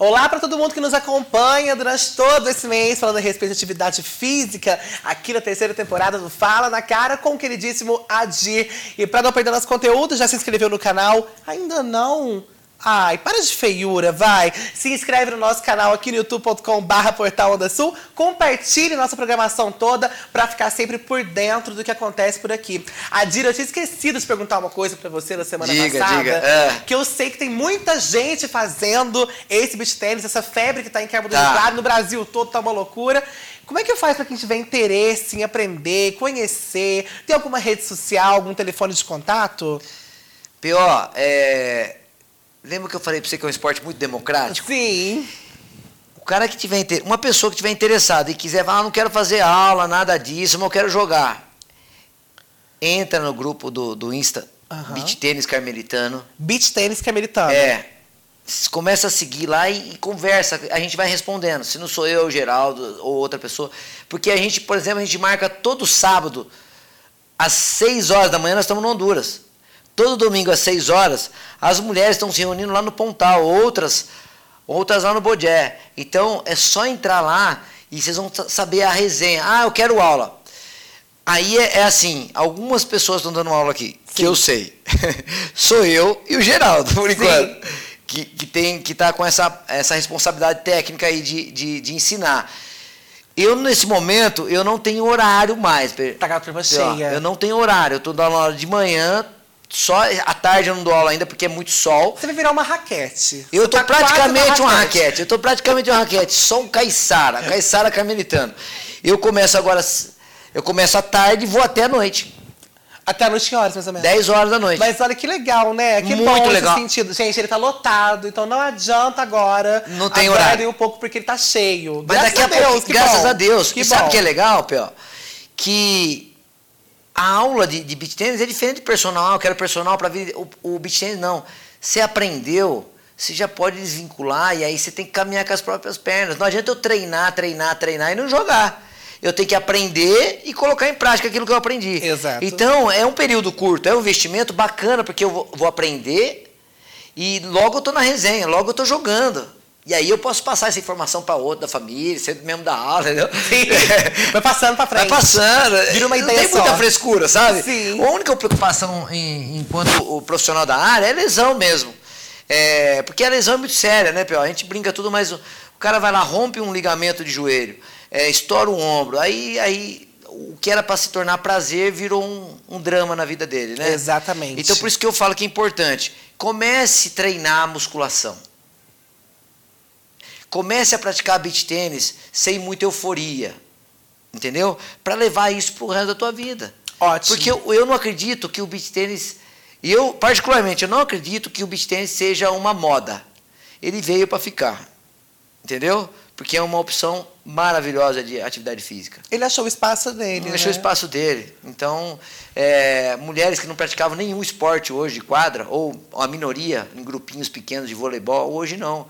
Olá para todo mundo que nos acompanha durante todo esse mês falando a respeito de atividade física aqui na terceira temporada do Fala na Cara com o queridíssimo Adir. E para não perder nosso conteúdo, já se inscreveu no canal? Ainda não? Ai, para de feiura, vai. Se inscreve no nosso canal aqui no youtube.com barra Portal Onda Sul. Compartilhe nossa programação toda para ficar sempre por dentro do que acontece por aqui. Adira, eu tinha esquecido de perguntar uma coisa para você na semana diga, passada. Diga, é. Que eu sei que tem muita gente fazendo esse beach tênis, essa febre que tá do Tá. No Brasil todo tá uma loucura. Como é que faz para quem tiver interesse em aprender, conhecer? Tem alguma rede social, algum telefone de contato? Pior, é... lembra que eu falei pra você que é um esporte muito democrático? Sim. O cara que tiver uma pessoa que tiver interessada e quiser falar, ah, não quero fazer aula, nada disso, mas eu quero jogar. Entra no grupo do, do Insta, Aham. Beach Tênis Carmelitano. Beach tênis carmelitano. É. Começa a seguir lá e, e conversa, a gente vai respondendo. Se não sou eu, o Geraldo ou outra pessoa. Porque a gente, por exemplo, a gente marca todo sábado, às 6 horas da manhã, nós estamos no Honduras. Todo domingo às 6 horas, as mulheres estão se reunindo lá no Pontal, outras, outras lá no Bodé. Então é só entrar lá e vocês vão sa- saber a resenha. Ah, eu quero aula. Aí é, é assim, algumas pessoas estão dando aula aqui, que eu sei. Sou eu e o Geraldo, por Sim. enquanto. Que, que tem que tá com essa, essa responsabilidade técnica aí de, de, de ensinar. Eu, nesse momento, eu não tenho horário mais. Tá com a turma cheia. Eu não tenho horário. Eu estou dando aula de manhã, só à tarde eu não dou aula ainda porque é muito sol. Você vai virar uma raquete. Eu tô tá praticamente uma raquete. Eu tô praticamente uma raquete. Só um caiçara. Caiçara carmelitano. Eu começo agora. Eu começo à tarde e vou até a noite. Até a noite que horas, mais ou menos? 10 horas da noite. Mas olha que legal, né? Que Muito bom legal. sentido. Gente, ele tá lotado, então não adianta agora. Não tem horário. um pouco porque ele tá cheio. Mas graças daqui a, a Deus, pouco, que graças bom. a Deus. Que e sabe bom. o que é legal, Pio? Que a aula de, de beach tennis é diferente de personal. Eu quero personal para vir. O, o beach tennis não. Você aprendeu, você já pode desvincular e aí você tem que caminhar com as próprias pernas. Não adianta eu treinar, treinar, treinar e não jogar. Eu tenho que aprender e colocar em prática aquilo que eu aprendi. Exato. Então, é um período curto, é um investimento bacana, porque eu vou, vou aprender e logo eu tô na resenha, logo eu tô jogando. E aí eu posso passar essa informação para outro da família, ser mesmo da aula, entendeu? Sim. Vai passando pra frente. Vai passando. Vira uma Não ideia tem muita só. frescura, sabe? Sim. A única preocupação em- enquanto o profissional da área é lesão mesmo. É, porque a lesão é muito séria, né, Pio? A gente brinca tudo, mas o, o cara vai lá, rompe um ligamento de joelho, é, estoura um ombro, aí, aí o que era para se tornar prazer virou um, um drama na vida dele, né? Exatamente. Então por isso que eu falo que é importante. Comece a treinar a musculação. Comece a praticar beach tênis sem muita euforia. Entendeu? Para levar isso pro resto da tua vida. Ótimo. Porque eu, eu não acredito que o beach tênis. Eu, particularmente, eu não acredito que o beach tênis seja uma moda. Ele veio para ficar. Entendeu? Porque é uma opção maravilhosa de atividade física. Ele achou o espaço dele. Ele né? achou o espaço dele. Então, é, mulheres que não praticavam nenhum esporte hoje de quadra, ou a minoria em grupinhos pequenos de voleibol, hoje não.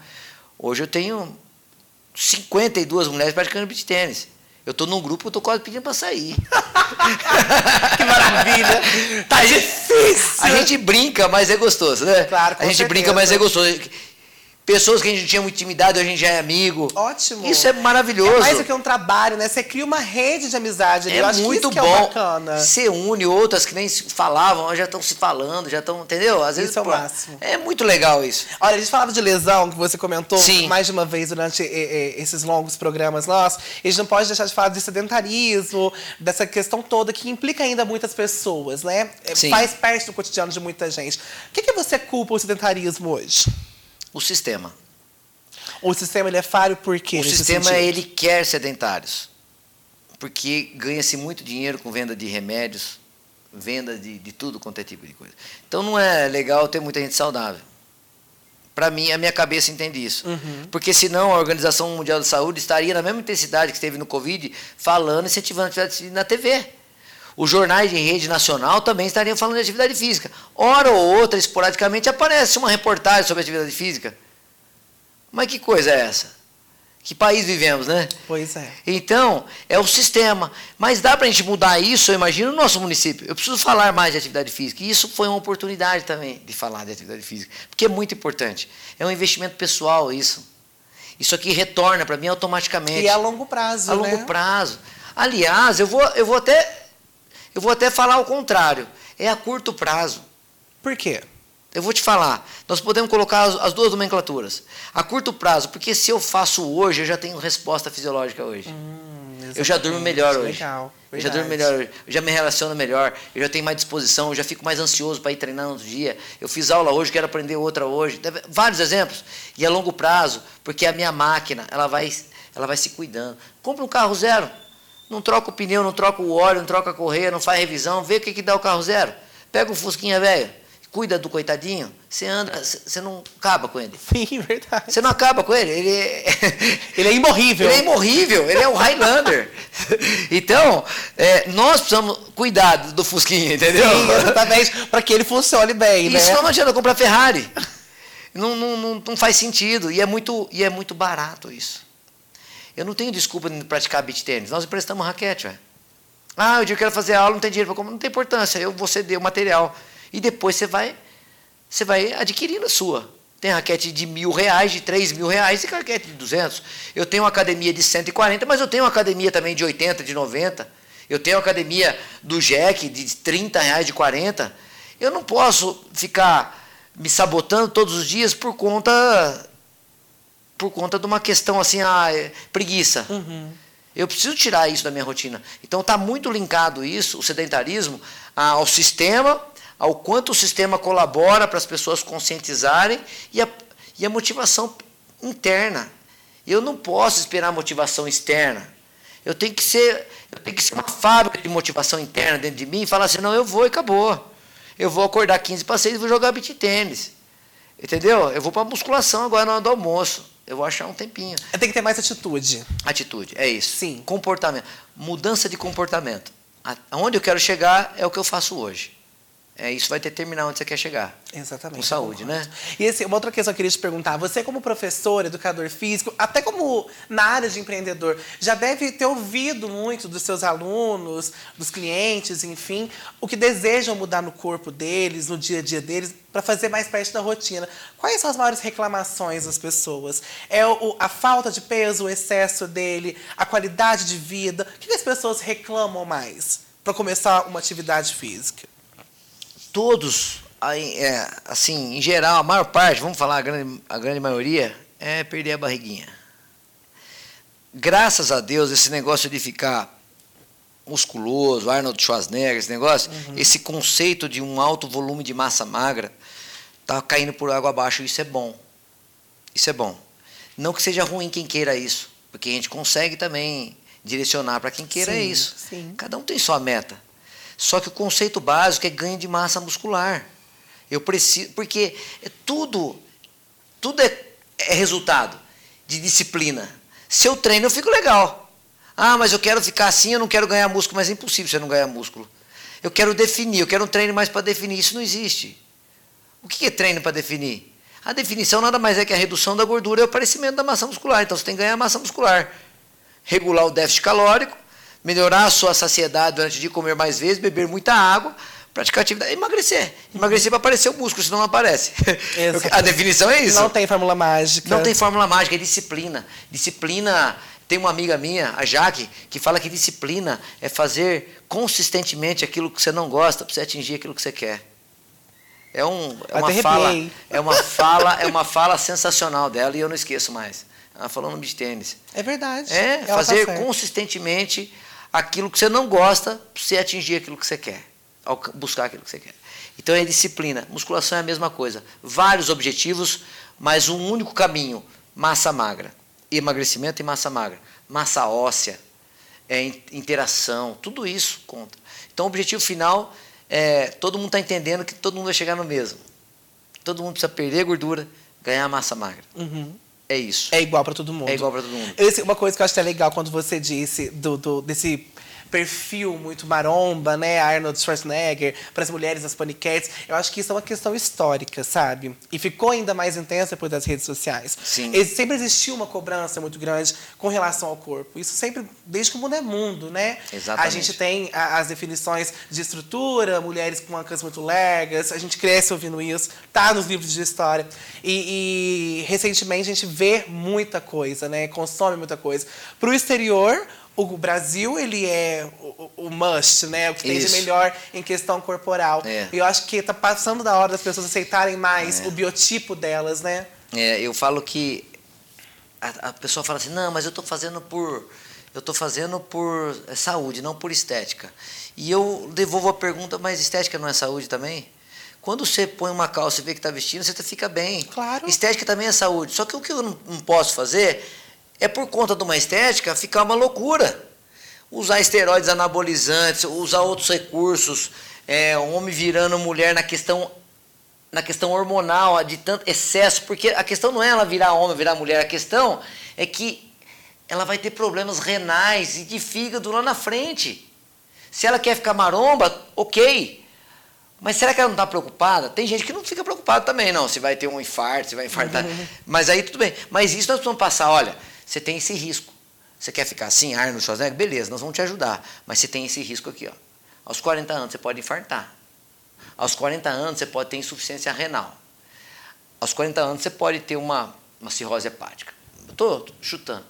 Hoje eu tenho 52 mulheres praticando beach tênis. Eu estou num grupo, eu estou quase pedindo para sair. Que maravilha. Tá difícil. A gente brinca, mas é gostoso, né? Claro, com A gente certeza. brinca, mas é gostoso. Pessoas que a gente tinha muita intimidade, hoje a gente já é amigo. Ótimo. Isso é maravilhoso. É mais do que um trabalho, né? Você cria uma rede de amizade. É muito é bom. bacana. Você une outras que nem falavam, já estão se falando, já estão, entendeu? Às vezes Isso é o pô, máximo. é muito legal isso. Olha, a gente falava de lesão, que você comentou Sim. mais de uma vez durante esses longos programas nossos. A gente não pode deixar de falar de sedentarismo, dessa questão toda que implica ainda muitas pessoas, né? Eh, Sim. Faz parte do cotidiano de muita gente. O que, que você culpa o sedentarismo hoje? O sistema. O sistema ele é falho por quê? o sistema sentido? ele quer sedentários. Porque ganha-se muito dinheiro com venda de remédios, venda de, de tudo quanto é tipo de coisa. Então não é legal ter muita gente saudável. Para mim, a minha cabeça entende isso. Uhum. Porque senão a Organização Mundial de Saúde estaria na mesma intensidade que esteve no Covid, falando, incentivando a atividade na TV. Os jornais de rede nacional também estariam falando de atividade física. Hora ou outra, esporadicamente, aparece uma reportagem sobre atividade física. Mas que coisa é essa? Que país vivemos, né? Pois é. Então, é o sistema. Mas dá para a gente mudar isso, eu imagino, no nosso município. Eu preciso falar mais de atividade física. E isso foi uma oportunidade também de falar de atividade física. Porque é muito importante. É um investimento pessoal isso. Isso aqui retorna para mim automaticamente. E é a longo prazo, a né? longo prazo. Aliás, eu vou, eu vou até eu vou até falar o contrário. É a curto prazo. Por quê? Eu vou te falar. Nós podemos colocar as, as duas nomenclaturas. A curto prazo, porque se eu faço hoje, eu já tenho resposta fisiológica hoje. Hum, eu já durmo melhor hoje. Legal. Eu já durmo melhor hoje. Eu já me relaciono melhor. Eu já tenho mais disposição. Eu já fico mais ansioso para ir treinar no outro dia. Eu fiz aula hoje, quero aprender outra hoje. Vários exemplos. E a longo prazo, porque a minha máquina, ela vai, ela vai se cuidando. Compra um carro zero. Não troca o pneu, não troca o óleo, não troca a correia, não faz revisão. Vê o que, que dá o carro zero. Pega o Fusquinha velho cuida do coitadinho, você anda, você não acaba com ele. Sim, verdade. Você não acaba com ele. Ele é, ele é imorrível. Ele é imorrível, ele é o Highlander. então, é, nós precisamos cuidar do Fusquinha, entendeu? Sim, exatamente, para que ele funcione bem, Isso né? Isso não adianta comprar Ferrari. Não, não, não, não, faz sentido. E é, muito, e é muito barato isso. Eu não tenho desculpa de praticar beat tênis. Nós emprestamos raquete, velho. Ah, eu digo que quero fazer aula, não tem dinheiro para comprar. Não tem importância, eu vou ceder o material. E depois você vai, você vai adquirindo a sua. Tem raquete de mil reais, de três mil reais e raquete de duzentos. Eu tenho uma academia de 140, mas eu tenho uma academia também de 80, de 90. Eu tenho uma academia do Jack de 30 reais, de 40. Eu não posso ficar me sabotando todos os dias por conta por conta de uma questão assim, ah, é preguiça. Uhum. Eu preciso tirar isso da minha rotina. Então está muito linkado isso, o sedentarismo, ao sistema ao quanto o sistema colabora para as pessoas conscientizarem e a, e a motivação interna. Eu não posso esperar motivação externa. Eu tenho que ser, eu tenho que ser uma fábrica de motivação interna dentro de mim e falar assim, não, eu vou e acabou. Eu vou acordar 15 para 6 e vou jogar beat tênis. Entendeu? Eu vou para musculação agora na hora do almoço. Eu vou achar um tempinho. Tem que ter mais atitude. Atitude, é isso. Sim. Comportamento. Mudança de comportamento. Aonde eu quero chegar é o que eu faço hoje é, isso vai determinar onde você quer chegar. Exatamente. Com saúde, né? E assim, uma outra questão que eu queria te perguntar: você, como professor, educador físico, até como na área de empreendedor, já deve ter ouvido muito dos seus alunos, dos clientes, enfim, o que desejam mudar no corpo deles, no dia a dia deles, para fazer mais parte da rotina. Quais são as maiores reclamações das pessoas? É o, a falta de peso, o excesso dele, a qualidade de vida? O que as pessoas reclamam mais para começar uma atividade física? Todos, é, assim, em geral, a maior parte, vamos falar a grande, a grande maioria, é perder a barriguinha. Graças a Deus, esse negócio de ficar musculoso, Arnold Schwarzenegger, esse negócio, uhum. esse conceito de um alto volume de massa magra, está caindo por água abaixo. Isso é bom. Isso é bom. Não que seja ruim quem queira isso, porque a gente consegue também direcionar para quem queira sim, isso. Sim. Cada um tem sua meta. Só que o conceito básico é ganho de massa muscular. Eu preciso, porque é tudo, tudo é, é resultado de disciplina. Se eu treino, eu fico legal. Ah, mas eu quero ficar assim, eu não quero ganhar músculo, mas é impossível você não ganhar músculo. Eu quero definir, eu quero um treino mais para definir. Isso não existe. O que é treino para definir? A definição nada mais é que a redução da gordura e o aparecimento da massa muscular. Então você tem que ganhar massa muscular. Regular o déficit calórico melhorar a sua saciedade antes de comer mais vezes, beber muita água, praticar atividade, emagrecer. Emagrecer para aparecer o músculo, senão não aparece. a definição é isso. Não tem fórmula mágica. Não tem fórmula mágica, é disciplina. Disciplina. Tem uma amiga minha, a Jaque, que fala que disciplina é fazer consistentemente aquilo que você não gosta para você atingir aquilo que você quer. É, um, é uma fala, é uma fala, é uma fala sensacional dela e eu não esqueço mais. Ela falou no de tênis. É verdade. É, Ela fazer tá consistentemente aquilo que você não gosta para você atingir aquilo que você quer, buscar aquilo que você quer. Então é disciplina. Musculação é a mesma coisa. Vários objetivos, mas um único caminho: massa magra. Emagrecimento e massa magra. Massa óssea, é, interação, tudo isso conta. Então o objetivo final é todo mundo está entendendo que todo mundo vai chegar no mesmo. Todo mundo precisa perder gordura, ganhar massa magra. Uhum. É isso. É igual para todo mundo. É igual para todo mundo. Esse, uma coisa que eu acho que é legal quando você disse do, do, desse perfil muito maromba, né? Arnold Schwarzenegger, para as mulheres as paniquetes. Eu acho que isso é uma questão histórica, sabe? E ficou ainda mais intensa depois das redes sociais. Sim. Sempre existiu uma cobrança muito grande com relação ao corpo. Isso sempre, desde que o mundo é mundo, né? Exatamente. A gente tem as definições de estrutura, mulheres com mancas muito largas, a gente cresce ouvindo isso, tá nos livros de história. E, e recentemente a gente vê muita coisa, né? Consome muita coisa. Para o exterior, o Brasil ele é o, o, must, né? O que tem Isso. de melhor em questão corporal. É. E eu acho que tá passando da hora das pessoas aceitarem mais É. o biotipo delas, né? É, eu falo que a, a pessoa fala assim, não, mas eu estou fazendo por eu tô fazendo por é, saúde, não por estética. E eu devolvo a pergunta, mas estética não é saúde também? Quando você põe uma calça e vê que está vestindo, você fica bem. Claro. Estética também é saúde. Só que o que eu não posso fazer é, por conta de uma estética, ficar uma loucura. Usar esteroides anabolizantes, usar outros recursos, é, homem virando mulher na questão na questão hormonal, de tanto excesso, porque a questão não é ela virar homem, virar mulher, a questão é que ela vai ter problemas renais e de fígado lá na frente. Se ela quer ficar maromba, ok. Mas será que ela não está preocupada? Tem gente que não fica preocupada também, não. Se vai ter um infarto, se vai infartar. Mas aí tudo bem. Mas isso nós precisamos passar. Olha, você tem esse risco. Você quer ficar assim, Arnold Schwarzenegger? Beleza, nós vamos te ajudar. Mas você tem esse risco aqui. Ó. Aos 40 anos você pode infartar. Aos 40 anos você pode ter insuficiência renal. Aos 40 anos você pode ter uma, uma cirrose hepática. Estou chutando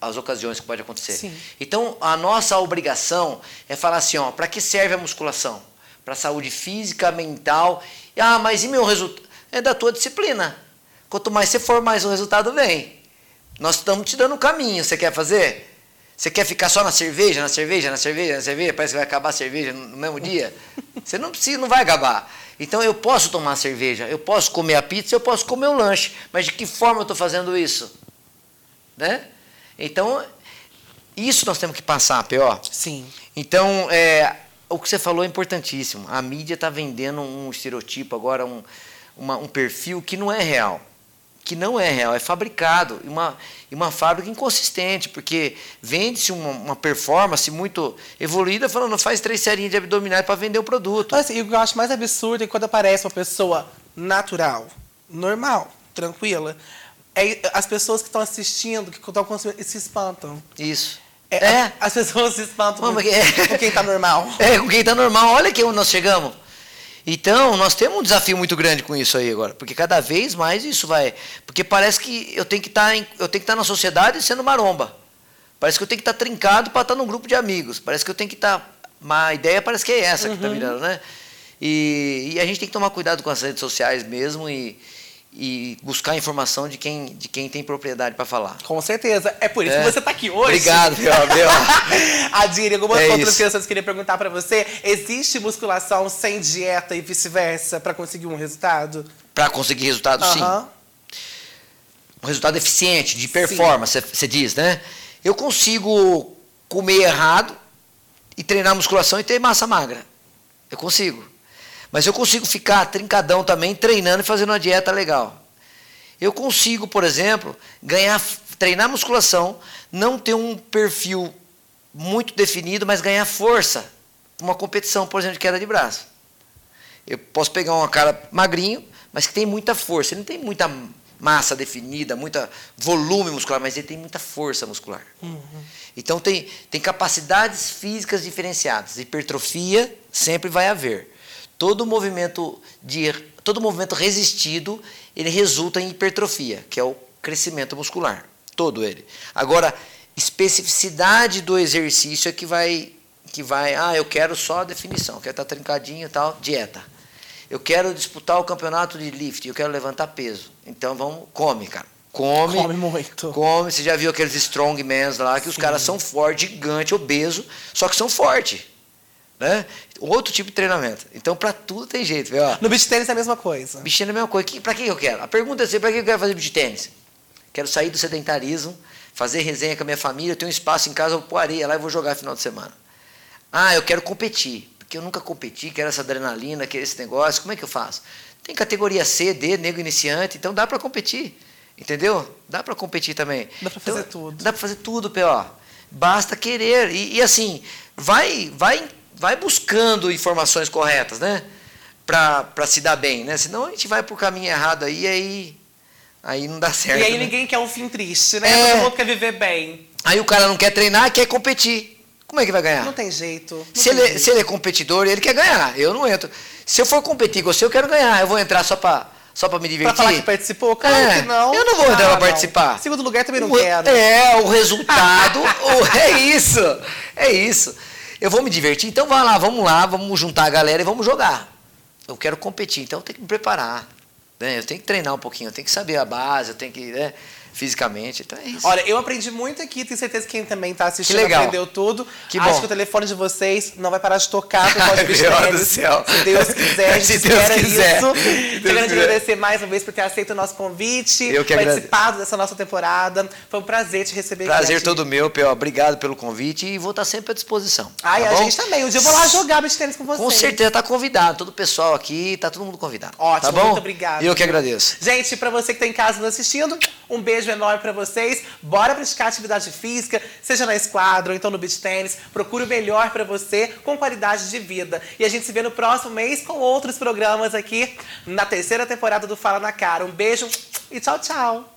as ocasiões que pode acontecer. Sim. Então, a nossa obrigação é falar assim, ó, para que serve a musculação? Para saúde física, mental. Ah, mas e meu resultado? É da tua disciplina. Quanto mais você for, mais o resultado vem. Nós estamos te dando o caminho. Você quer fazer? Você quer ficar só na cerveja, na cerveja, na cerveja, na cerveja? Parece que vai acabar a cerveja no mesmo dia? Você não precisa, não vai acabar. Então eu posso tomar cerveja, eu posso comer a pizza, eu posso comer o lanche. Mas de que forma eu estou fazendo isso? Né? Então, isso nós temos que passar, P.O. Sim. Então, é, o que você falou é importantíssimo. A mídia está vendendo um estereotipo agora, um, uma- um perfil que não é real. Que não é real, é fabricado. E uma, e uma fábrica inconsistente, porque vende-se uma, uma performance muito evoluída, falando, faz três serinhas de abdominais para vender o produto. Assim, e o que eu acho mais absurdo é quando aparece uma pessoa natural, normal, tranquila. É, as pessoas que estão assistindo, que estão consumindo, se espantam. Isso. É, É, As pessoas se espantam com, porque- com quem tá normal. É, com quem está normal, olha que nós chegamos. Então, nós temos um desafio muito grande com isso aí agora, porque cada vez mais isso vai. Porque parece que eu tenho que estar, em- eu tenho que estar na sociedade sendo maromba. Parece que eu tenho que estar trincado para estar num grupo de amigos. Parece que eu tenho que estar. Uma ideia parece que é essa que está virando, né? E, e a gente tem que tomar cuidado com as redes sociais mesmo e, e buscar informação de quem, de quem tem propriedade para falar. Com certeza. É por isso É. que você tá aqui hoje. Obrigado, meu, meu. Adire, algumas É outras isso. eu queria perguntar pra você. Existe musculação sem dieta e vice-versa pra conseguir um resultado? Para conseguir resultado, sim. Aham. um resultado eficiente, de performance, você diz, né? Eu consigo comer errado e treinar musculação e ter massa magra. Eu consigo. Mas eu consigo ficar trincadão também, treinando e fazendo uma dieta legal. Eu consigo, por exemplo, ganhar, treinar musculação, não ter um perfil muito definido, mas ganhar força. Uma competição, por exemplo, de queda de braço. Eu posso pegar um cara magrinho, mas que tem muita força. Ele não tem muita massa definida, muita volume muscular, mas ele tem muita força muscular. Então tem, tem capacidades físicas diferenciadas. Hipertrofia sempre vai haver. Todo movimento de todo movimento resistido, ele resulta em hipertrofia, que é o crescimento muscular, todo ele. Agora, especificidade do exercício é que vai que vai, ah, eu quero só a definição, quero estar trincadinho e tal, dieta. Eu quero disputar o campeonato de lift, eu quero levantar peso. Então vamos, come, cara. Come. Come muito. Come. Você já viu aqueles strongmans lá, que os caras são fortes, gigante, obeso, só que são fortes. Né? Outro tipo de treinamento. Então, para tudo tem jeito, viu? No beach tênis é a mesma coisa. Bichinho é a mesma coisa. Que, pra que eu quero? A pergunta é assim, pra que eu quero fazer beach tênis? Quero sair do sedentarismo, fazer resenha com a minha família, eu tenho um espaço em casa, eu pôr areia lá e vou jogar final de semana. Ah, eu quero competir, porque eu nunca competi, quero essa adrenalina, quero esse negócio, como é que eu faço? Tem categoria C, D, nego iniciante, então dá para competir, entendeu? Dá para competir também. Dá pra Então, fazer tudo. Dá para fazer tudo, P.O. Basta querer. E, e assim, vai, vai, vai buscando informações corretas, né? Para se dar bem, né? Senão a gente vai pro caminho errado aí e aí, aí não dá certo. E aí né? ninguém quer um fim triste, né? É. Todo mundo quer viver bem. Aí o cara não quer treinar, quer competir. Como é que vai ganhar? Não tem jeito. não Se tem ele, jeito. se ele é competidor, ele quer ganhar. Eu não entro. Se eu for competir com você, eu quero ganhar. Eu vou entrar só pra, só pra me Pra divertir. falar que participou? Claro É, que não. eu não vou entrar pra Ah, não. participar. Segundo lugar também não O- quero. É, o resultado. o- é isso. É isso. Eu vou me divertir, então vai lá, vamos lá, vamos juntar a galera e vamos jogar. Eu quero competir, então eu tenho que me preparar. né? Eu tenho que treinar um pouquinho, eu tenho que saber a base, eu tenho que. Né, fisicamente. Então é isso. Olha, eu aprendi muito aqui, tenho certeza que quem também tá assistindo Que legal. aprendeu tudo. Que Acho bom. que o telefone de vocês não vai parar de tocar por causa do céu. Se Deus quiser, a gente Se Deus espera quiser. isso. Deus Quero quiser. agradecer mais uma vez por ter aceito o nosso convite, Eu que participado dessa nossa temporada. Foi um prazer te receber Prazer aqui. todo meu, Peu. Obrigado pelo convite e vou estar sempre à disposição. Ai, tá a bom? gente também. Um dia eu vou lá jogar beach tênis com vocês. Com certeza tá convidado. Todo o pessoal aqui, tá todo mundo convidado. Ótimo, tá bom? muito obrigada. Eu que agradeço. Gente, pra você que tá em casa nos assistindo, um beijo enorme pra vocês. Bora praticar atividade física, seja na esquadra ou então no beach tênis. Procure o melhor pra você com qualidade de vida. E a gente se vê no próximo mês com outros programas aqui na terceira temporada do Fala na Cara. Um beijo e tchau, tchau.